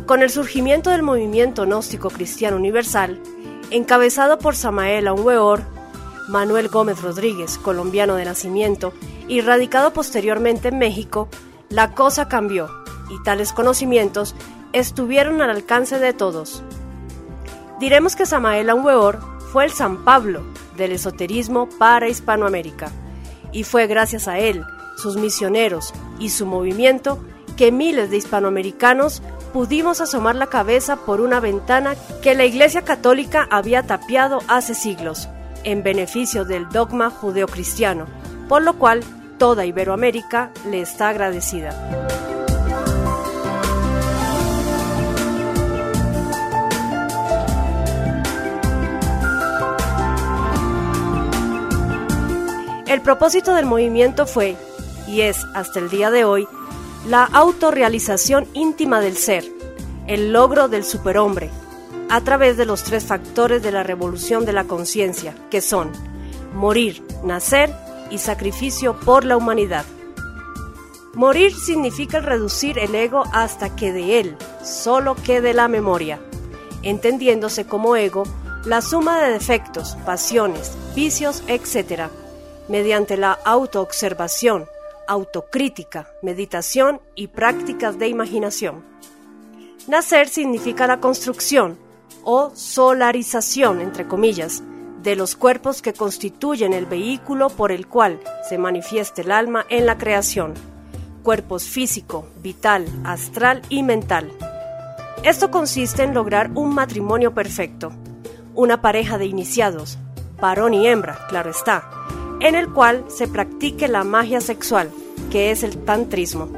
Con el surgimiento del movimiento gnóstico cristiano universal, encabezado por Samael Aunweor, Manuel Gómez Rodríguez, colombiano de nacimiento y radicado posteriormente en México, la cosa cambió y tales conocimientos estuvieron al alcance de todos. Diremos que Samael Aunweor fue el San Pablo del esoterismo para Hispanoamérica, y fue gracias a él sus misioneros y su movimiento que miles de hispanoamericanos pudimos asomar la cabeza por una ventana que la Iglesia Católica había tapiado hace siglos, en beneficio del dogma judeocristiano, por lo cual toda Iberoamérica le está agradecida. El propósito del movimiento fue y es hasta el día de hoy la autorrealización íntima del ser, el logro del superhombre, a través de los tres factores de la revolución de la conciencia, que son morir, nacer y sacrificio por la humanidad. Morir significa reducir el ego hasta que de él solo quede la memoria, entendiéndose como ego la suma de defectos, pasiones, vicios, etc., mediante la autoobservación, autocrítica, meditación y prácticas de imaginación. Nacer significa la construcción o solarización, entre comillas, de los cuerpos que constituyen el vehículo por el cual se manifiesta el alma en la creación, cuerpos físico, vital, astral y mental. Esto consiste en lograr un matrimonio perfecto, una pareja de iniciados, varón y hembra, claro está, en el cual se practique la magia sexual, que es el tantrismo,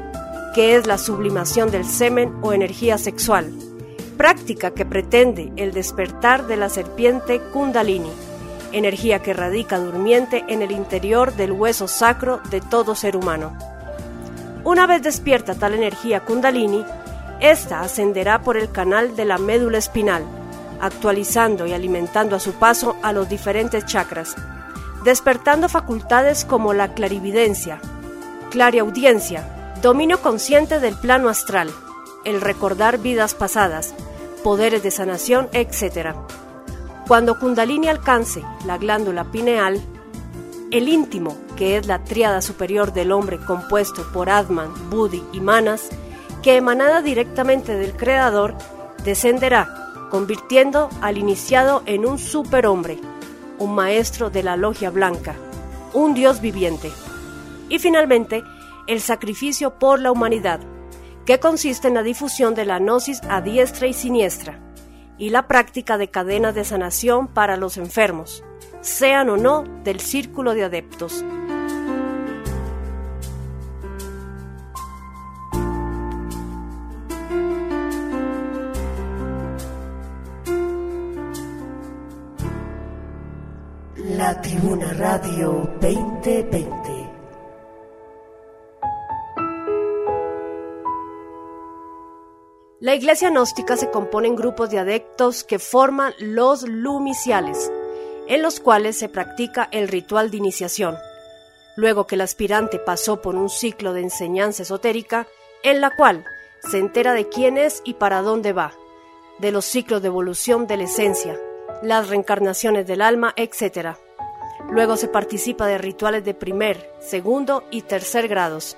que es la sublimación del semen o energía sexual, práctica que pretende el despertar de la serpiente kundalini, energía que radica durmiente en el interior del hueso sacro de todo ser humano. Una vez despierta tal energía kundalini, ésta ascenderá por el canal de la médula espinal, actualizando y alimentando a su paso a los diferentes chakras, despertando facultades como la clarividencia, clariaudiencia, dominio consciente del plano astral, el recordar vidas pasadas, poderes de sanación, etc. Cuando Kundalini alcance la glándula pineal, el íntimo, que es la triada superior del hombre compuesto por Atman, Buddhi y Manas, que emanada directamente del Creador, descenderá, convirtiendo al iniciado en un superhombre, un maestro de la logia blanca, un Dios viviente. Y finalmente, el sacrificio por la humanidad, que consiste en la difusión de la gnosis a diestra y siniestra, y la práctica de cadenas de sanación para los enfermos, sean o no del círculo de adeptos. La Tribuna Radio 2020. La iglesia gnóstica se compone en grupos de adeptos que forman los lumiciales, en los cuales se practica el ritual de iniciación. Luego que el aspirante pasó por un ciclo de enseñanza esotérica, en la cual se entera de quién es y para dónde va, de los ciclos de evolución de la esencia, las reencarnaciones del alma, etc. Luego se participa de rituales de primer, segundo y tercer grados,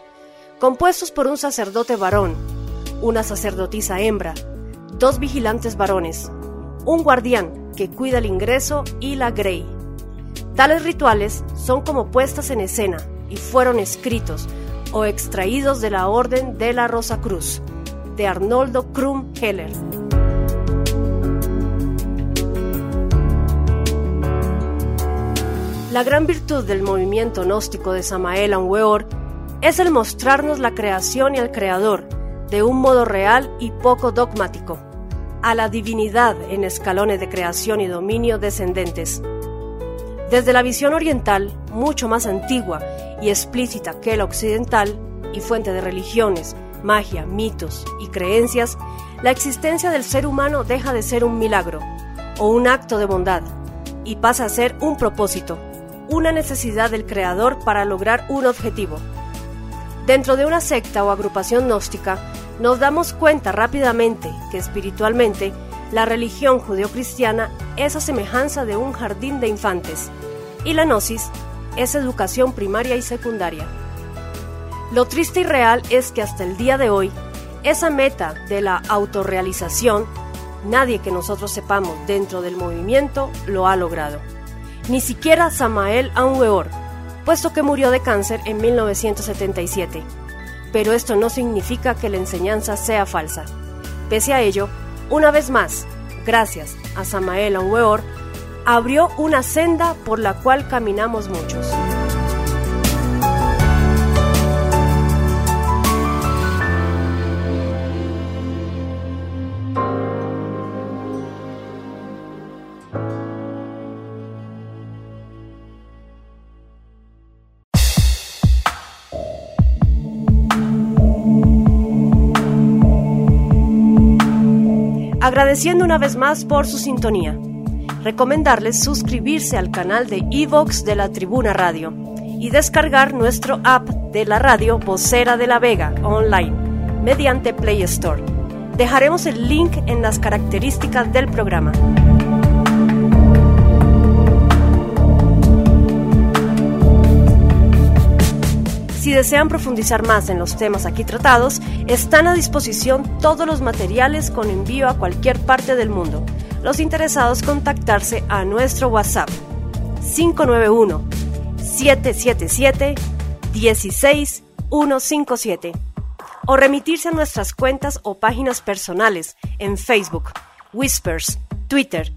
compuestos por un sacerdote varón, una sacerdotisa hembra, dos vigilantes varones, un guardián que cuida el ingreso y la grey. Tales rituales son como puestas en escena y fueron escritos o extraídos de la Orden de la Rosa Cruz, de Arnoldo Krum Heller. La gran virtud del movimiento gnóstico de Samael Weor es el mostrarnos la creación y el creador de un modo real y poco dogmático, a la divinidad en escalones de creación y dominio descendentes. Desde la visión oriental, mucho más antigua y explícita que la occidental, y fuente de religiones, magia, mitos y creencias, la existencia del ser humano deja de ser un milagro o un acto de bondad y pasa a ser un propósito, una necesidad del creador para lograr un objetivo. Dentro de una secta o agrupación gnóstica, nos damos cuenta rápidamente que espiritualmente la religión judeocristiana es a semejanza de un jardín de infantes y la gnosis es educación primaria y secundaria. Lo triste y real es que hasta el día de hoy, esa meta de la autorrealización, nadie que nosotros sepamos dentro del movimiento lo ha logrado. Ni siquiera Samael Aunweor, puesto que murió de cáncer en 1977. Pero esto no significa que la enseñanza sea falsa. Pese a ello, una vez más, gracias a Samael Aunweor, abrió una senda por la cual caminamos muchos. Agradeciendo una vez más por su sintonía. Recomendarles suscribirse al canal de Evox de la Tribuna Radio y descargar nuestro app de la radio Vocera de la Vega online mediante Play Store. Dejaremos el link en las características del programa. Si desean profundizar más en los temas aquí tratados, están a disposición todos los materiales con envío a cualquier parte del mundo. Los interesados contactarse a nuestro WhatsApp 591 777 16157 o remitirse a nuestras cuentas o páginas personales en Facebook, Whispers, Twitter,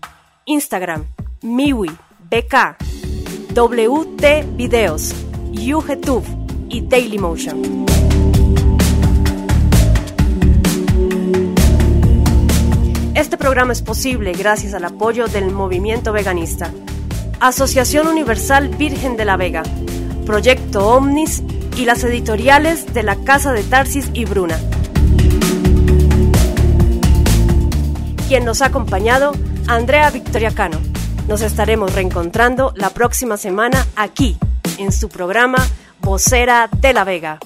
Instagram, Miwi, BK, WT Videos, YouTube y Dailymotion. Este programa es posible gracias al apoyo del movimiento veganista, Asociación Universal Virgen de la Vega, Proyecto Omnis y las editoriales de la Casa de Tarsis y Bruna. Quien nos ha acompañado, Andrea Victoria Cano. Nos estaremos reencontrando la próxima semana aquí, en su programa vocera de la Vega.